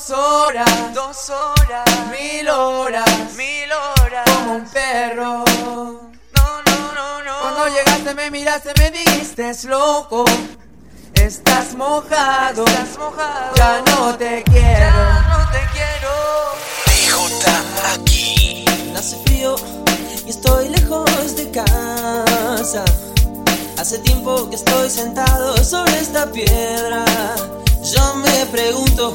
Dos horas, dos horas, mil horas, mil horas, como un perro. No, no, no, no. Cuando llegaste me miraste, me dijiste es loco. Estás mojado, estás mojado. Ya no te quiero, ya no te quiero. DJ aquí. Hace frío y estoy lejos de casa. Hace tiempo que estoy sentado sobre esta piedra. Yo me pregunto,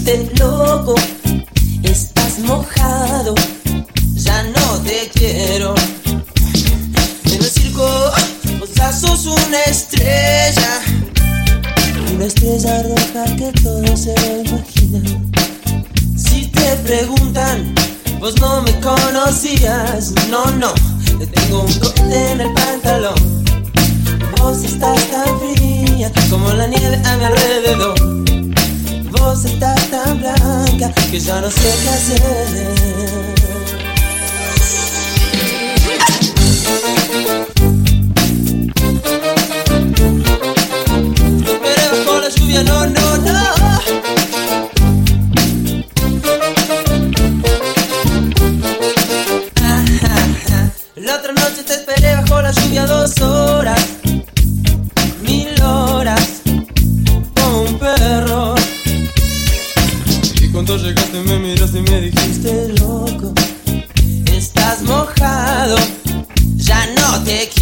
Dijiste, loco, estás mojado, ya no te quiero. En el circo, vos sos una estrella, una estrella roja que todo se lo imaginan. Si te preguntan, vos no me conocías, no, no, te tengo un cohete en el pantalón. Vos estás tan fría como la nieve a mi alrededor. Vos estás tan blanca que ya no sé qué hacer. Esperé bajo la lluvia, no.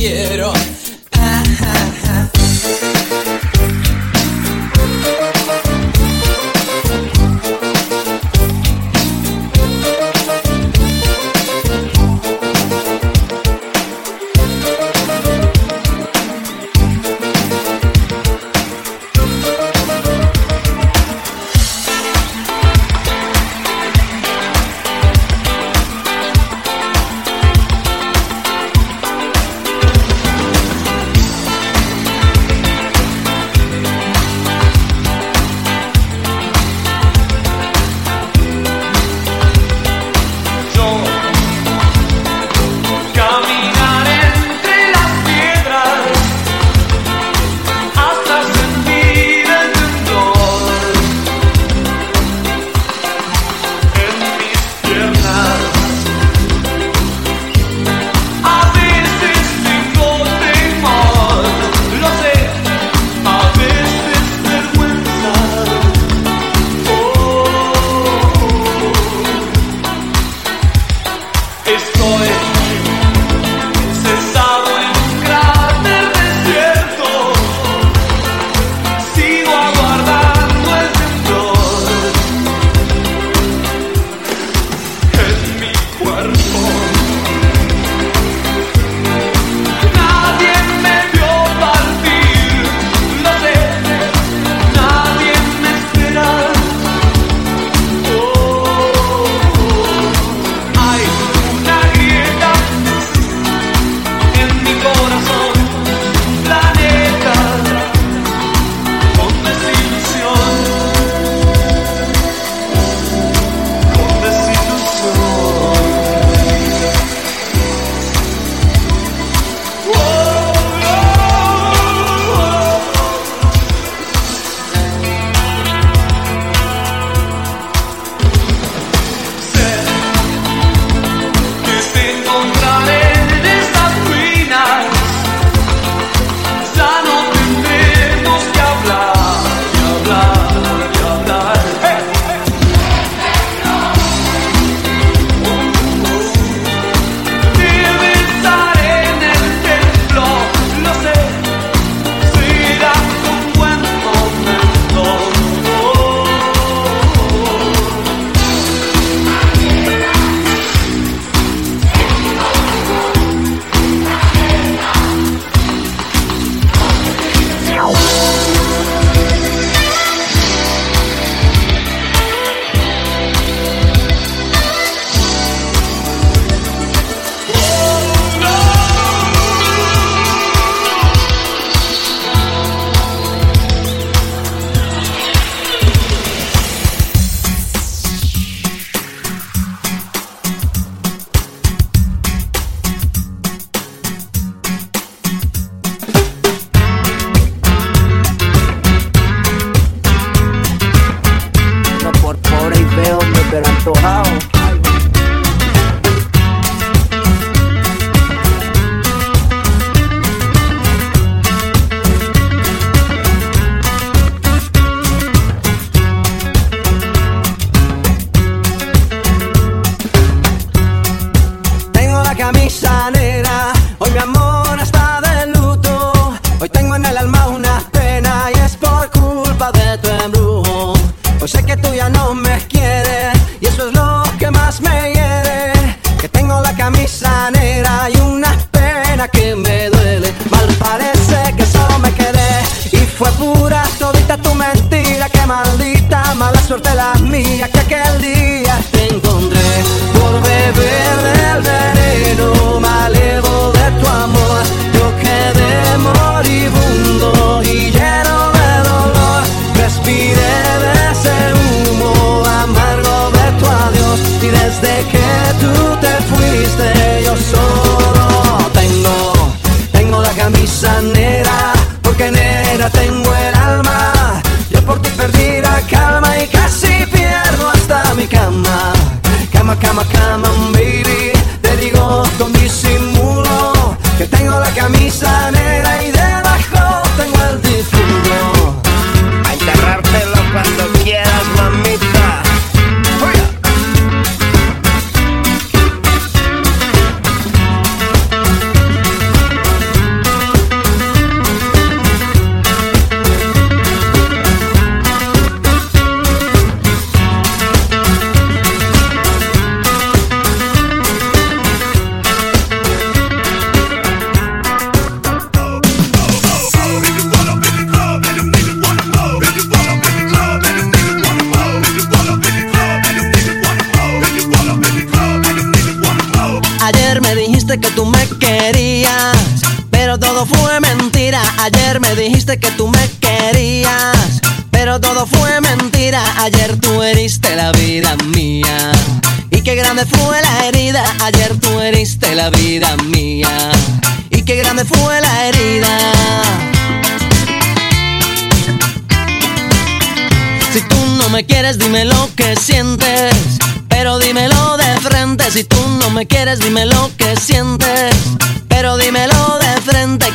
Quiero.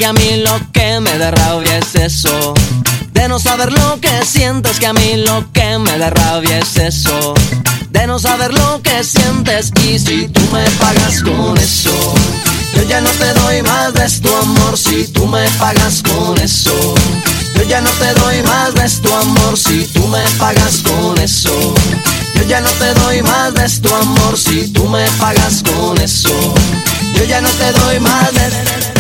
Que a mí lo que me da rabia es eso. De no saber lo que sientes y si tú me pagas con eso. Yo ya no te doy más de tu amor si tú me pagas con eso. Yo ya no te doy más de tu amor si tú me pagas con eso. Yo ya no te doy más de tu amor si tú me pagas con eso. Yo ya no te doy más de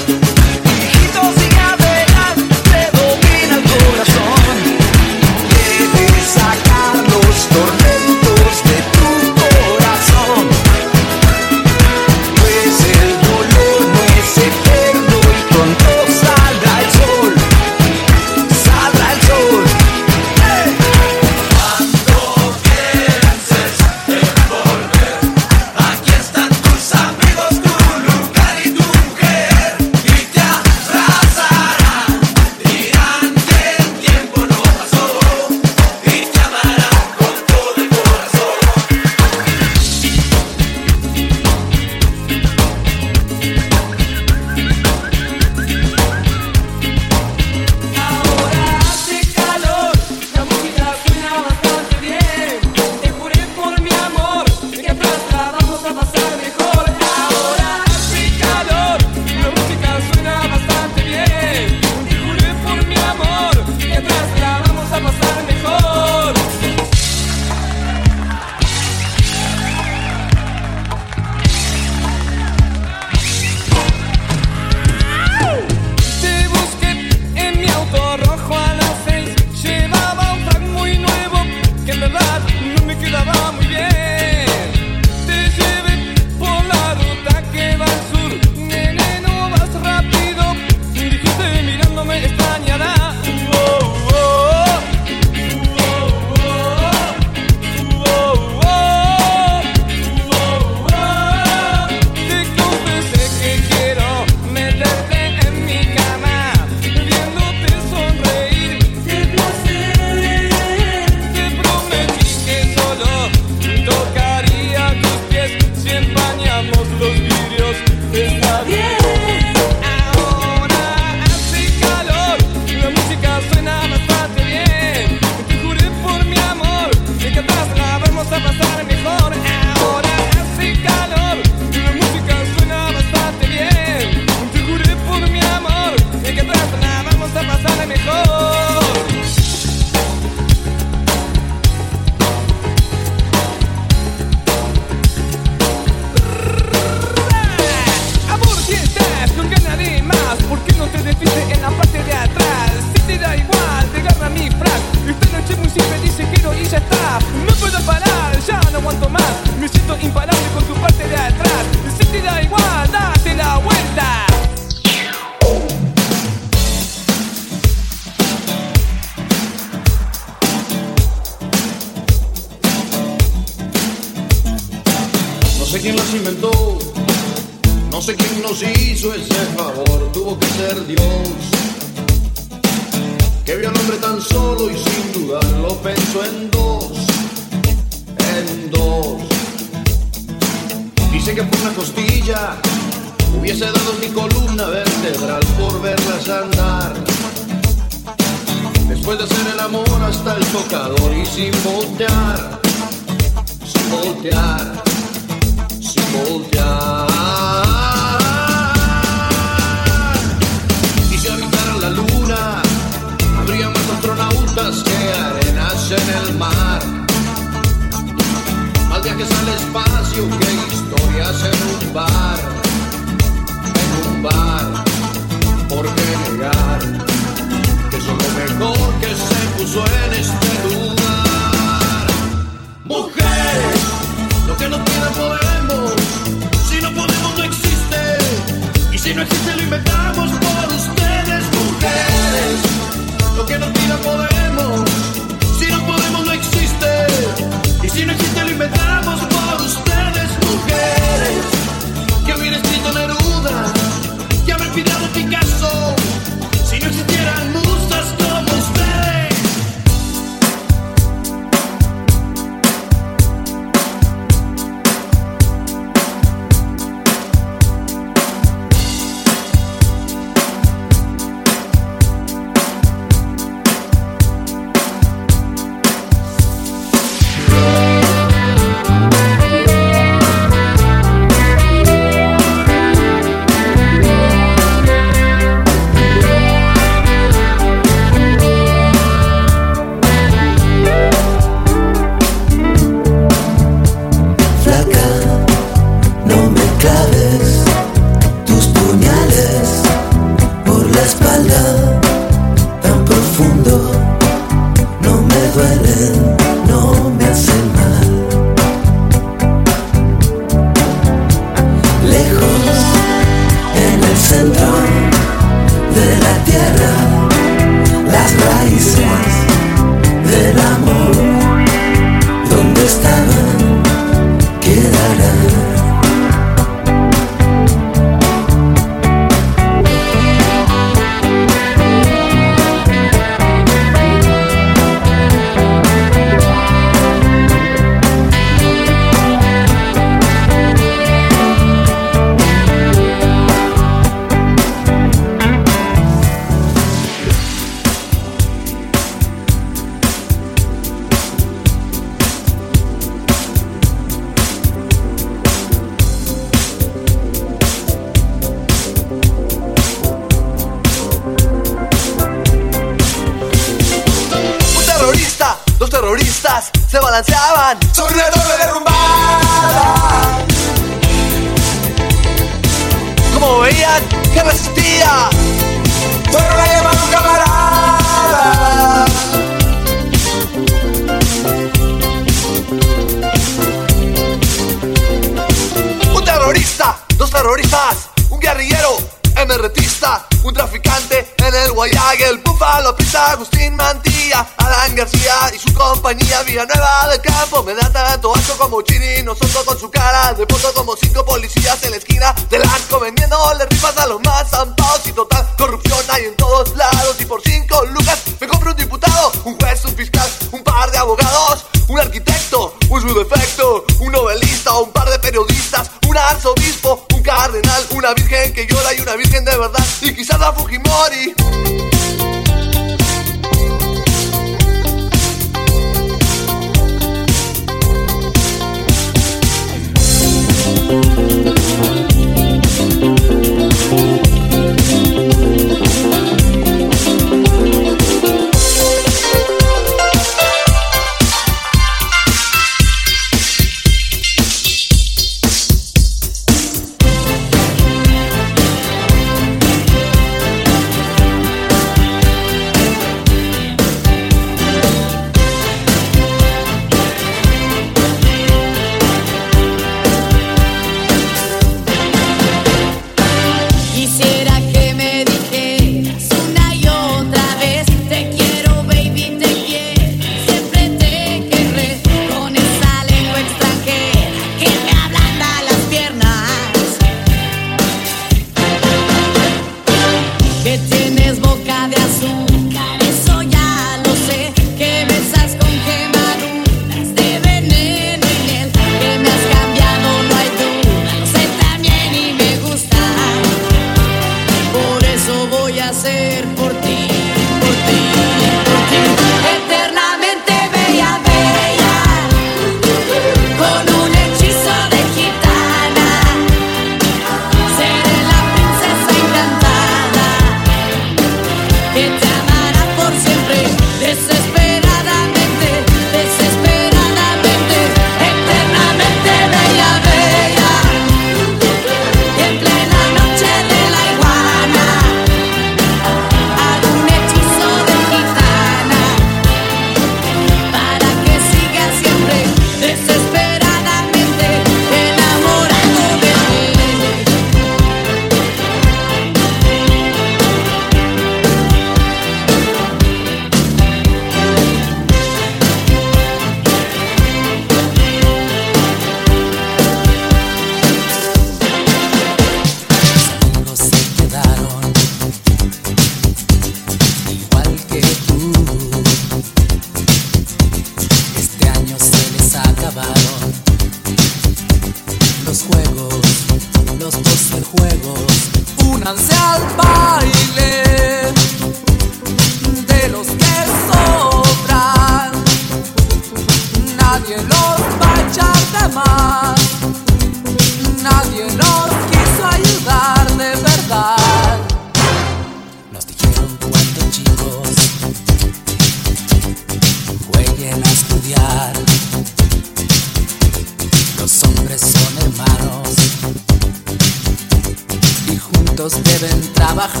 deben trabajar.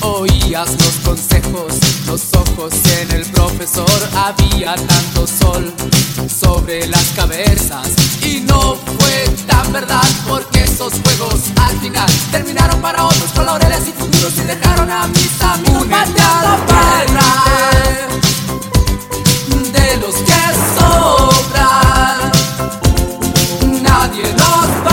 Oías los consejos, los ojos en el profesor, había tanto sol sobre las cabezas y no fue tan verdad porque esos juegos al final terminaron para otros con laureles y futuros y dejaron a mis amigos pateados para de los que sobran nadie los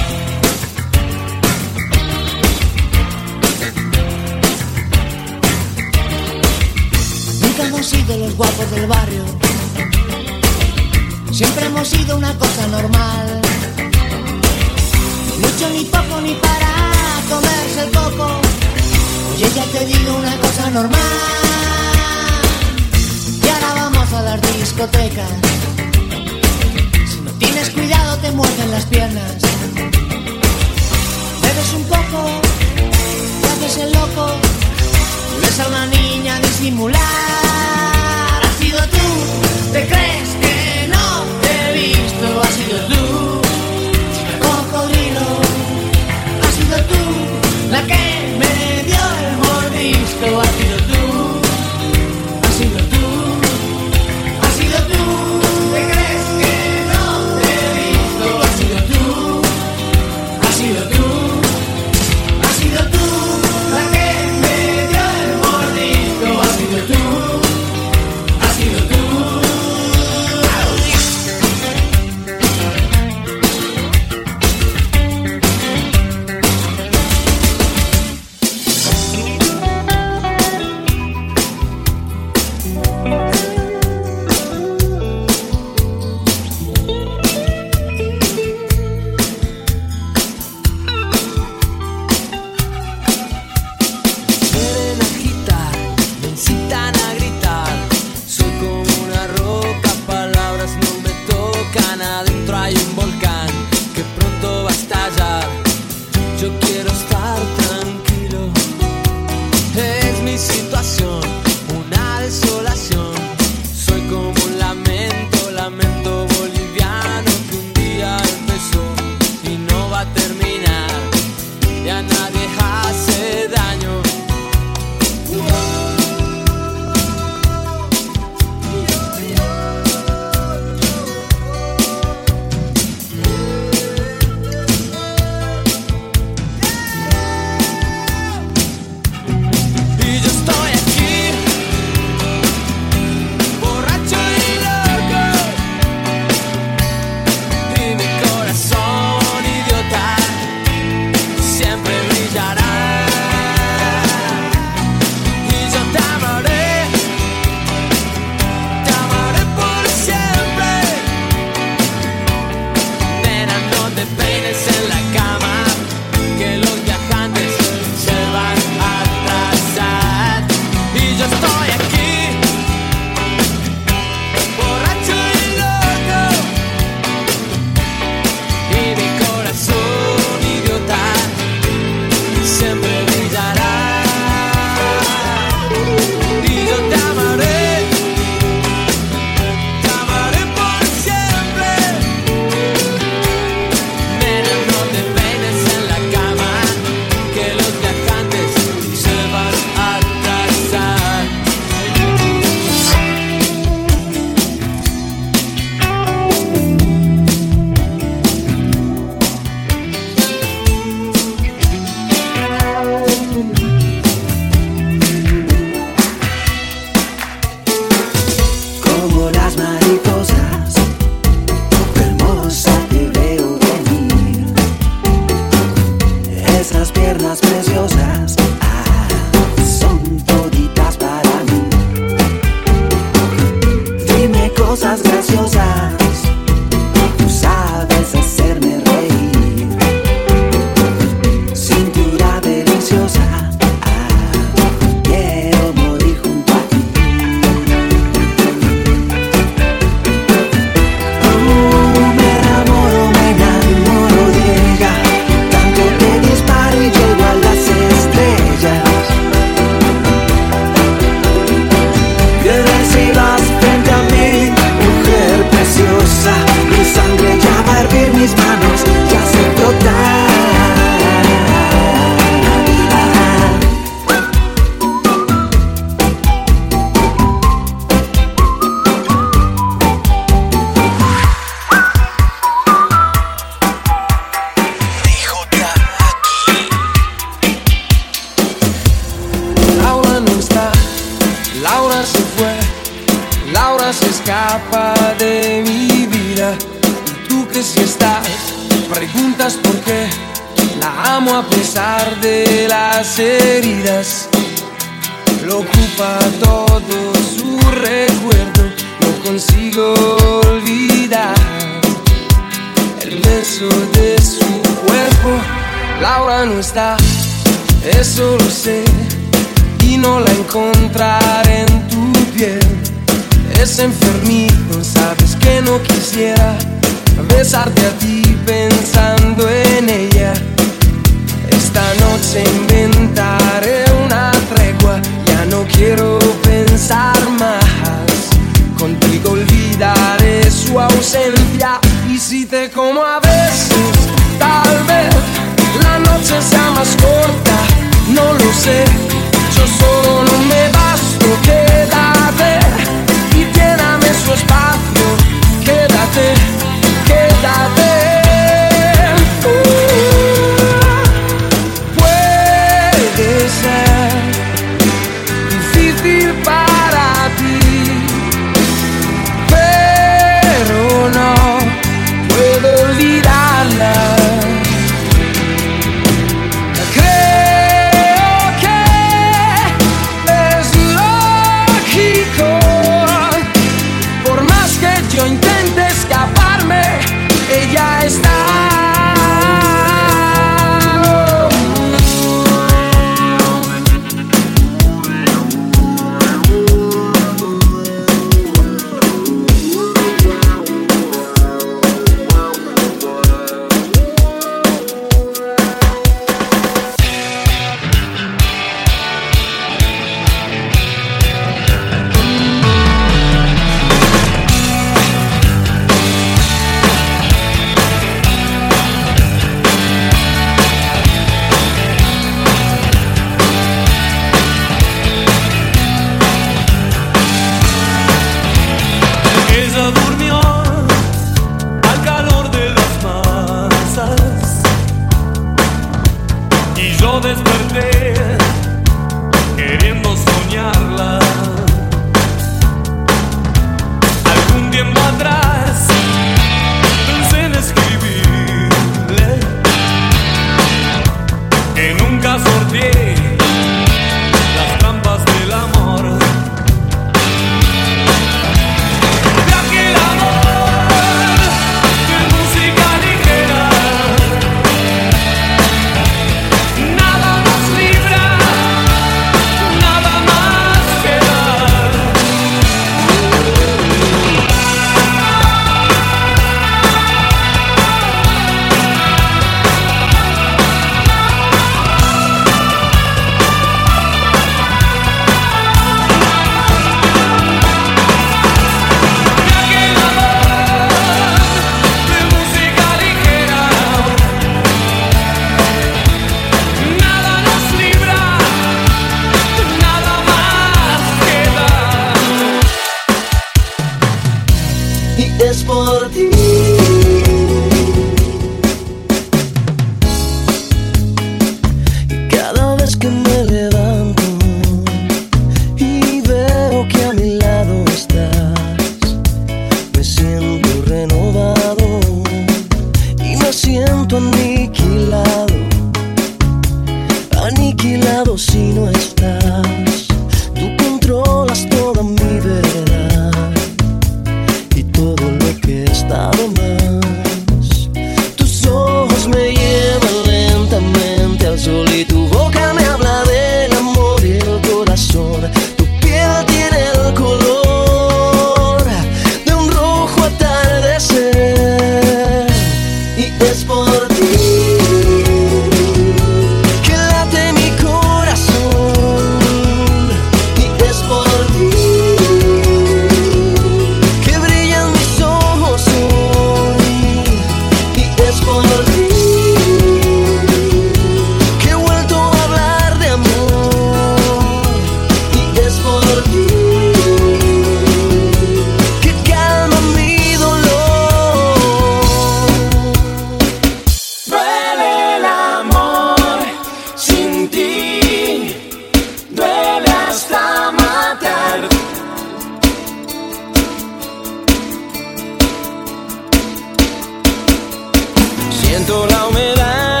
Siento la humedad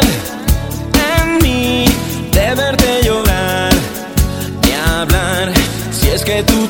en mí de verte llorar ni hablar. Si es que tú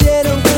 quisiera un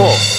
four.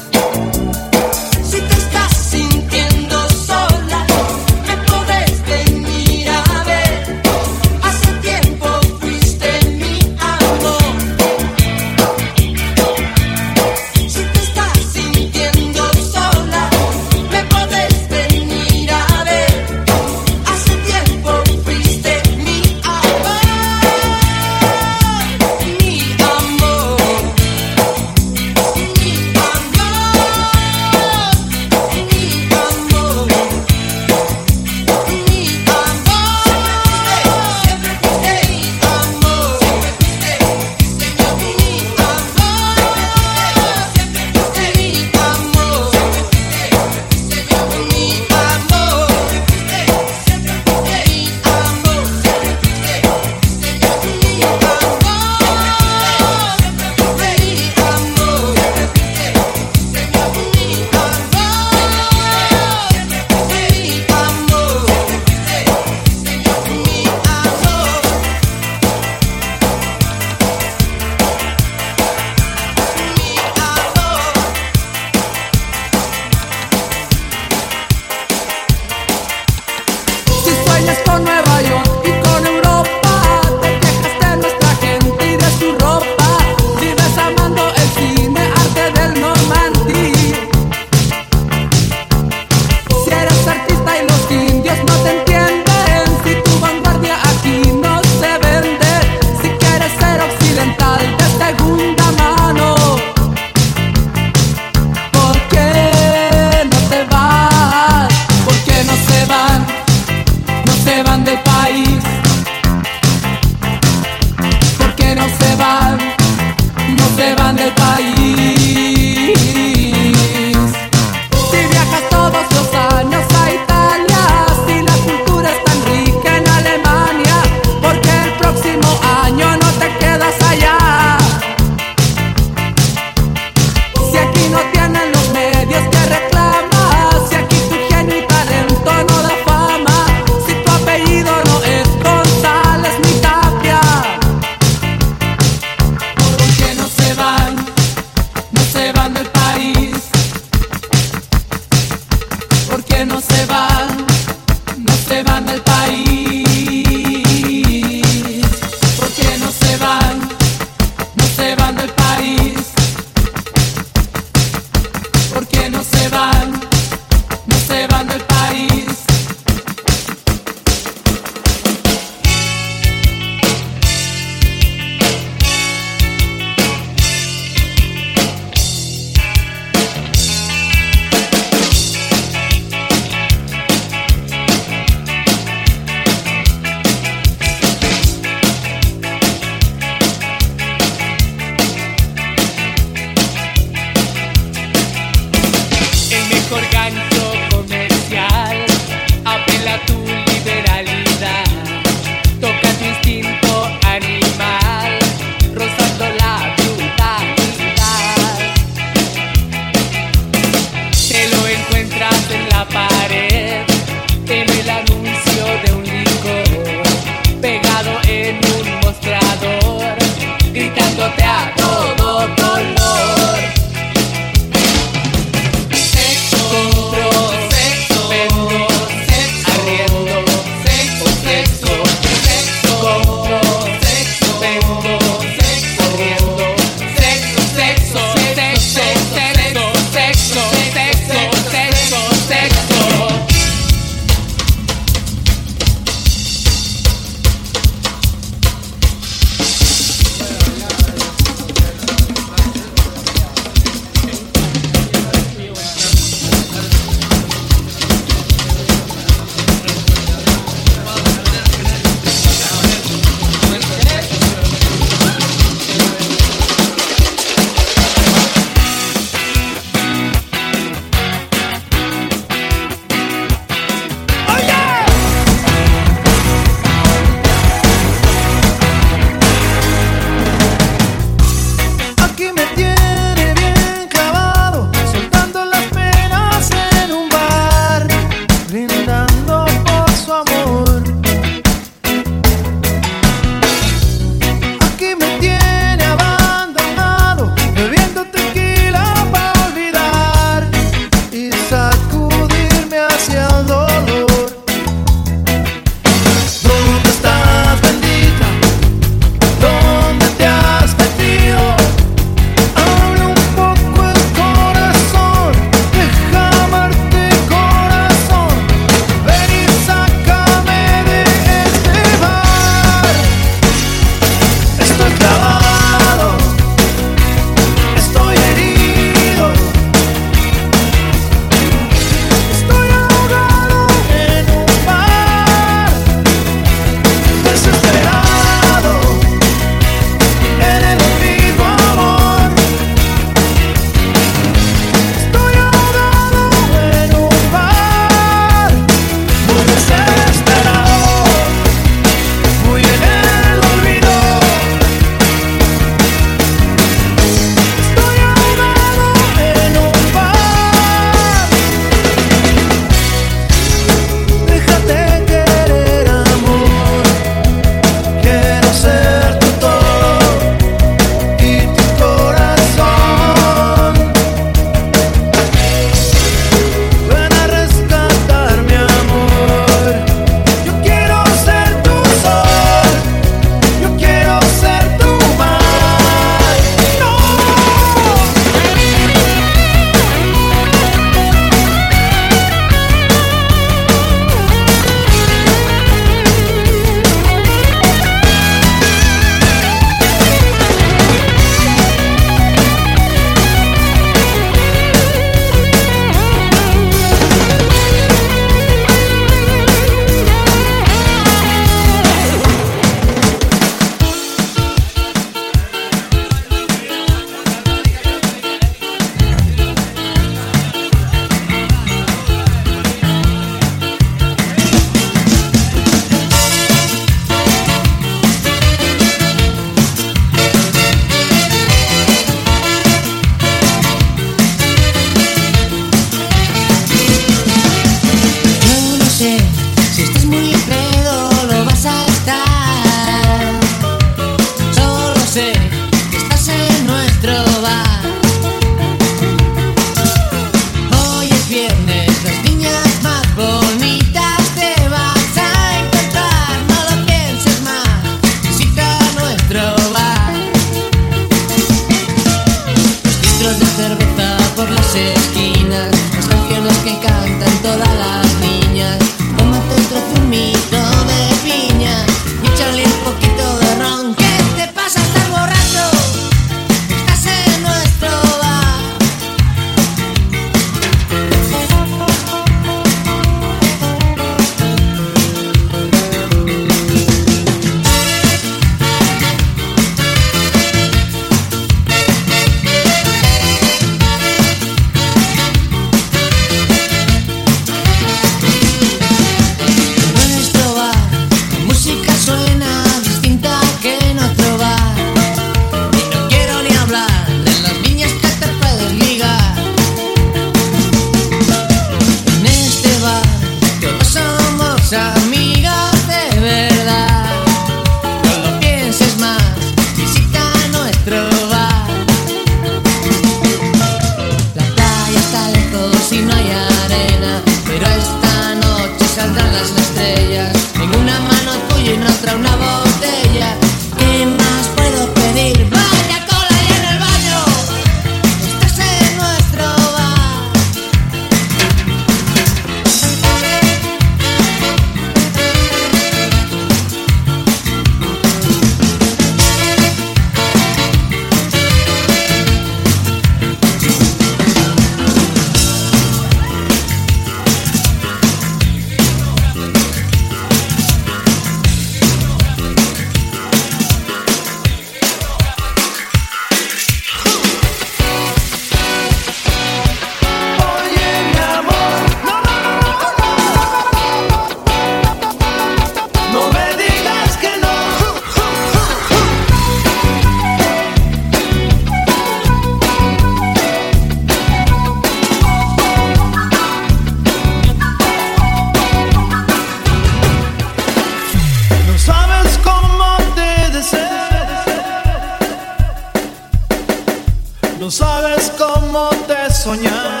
Soñar.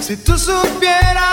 Si tú supieras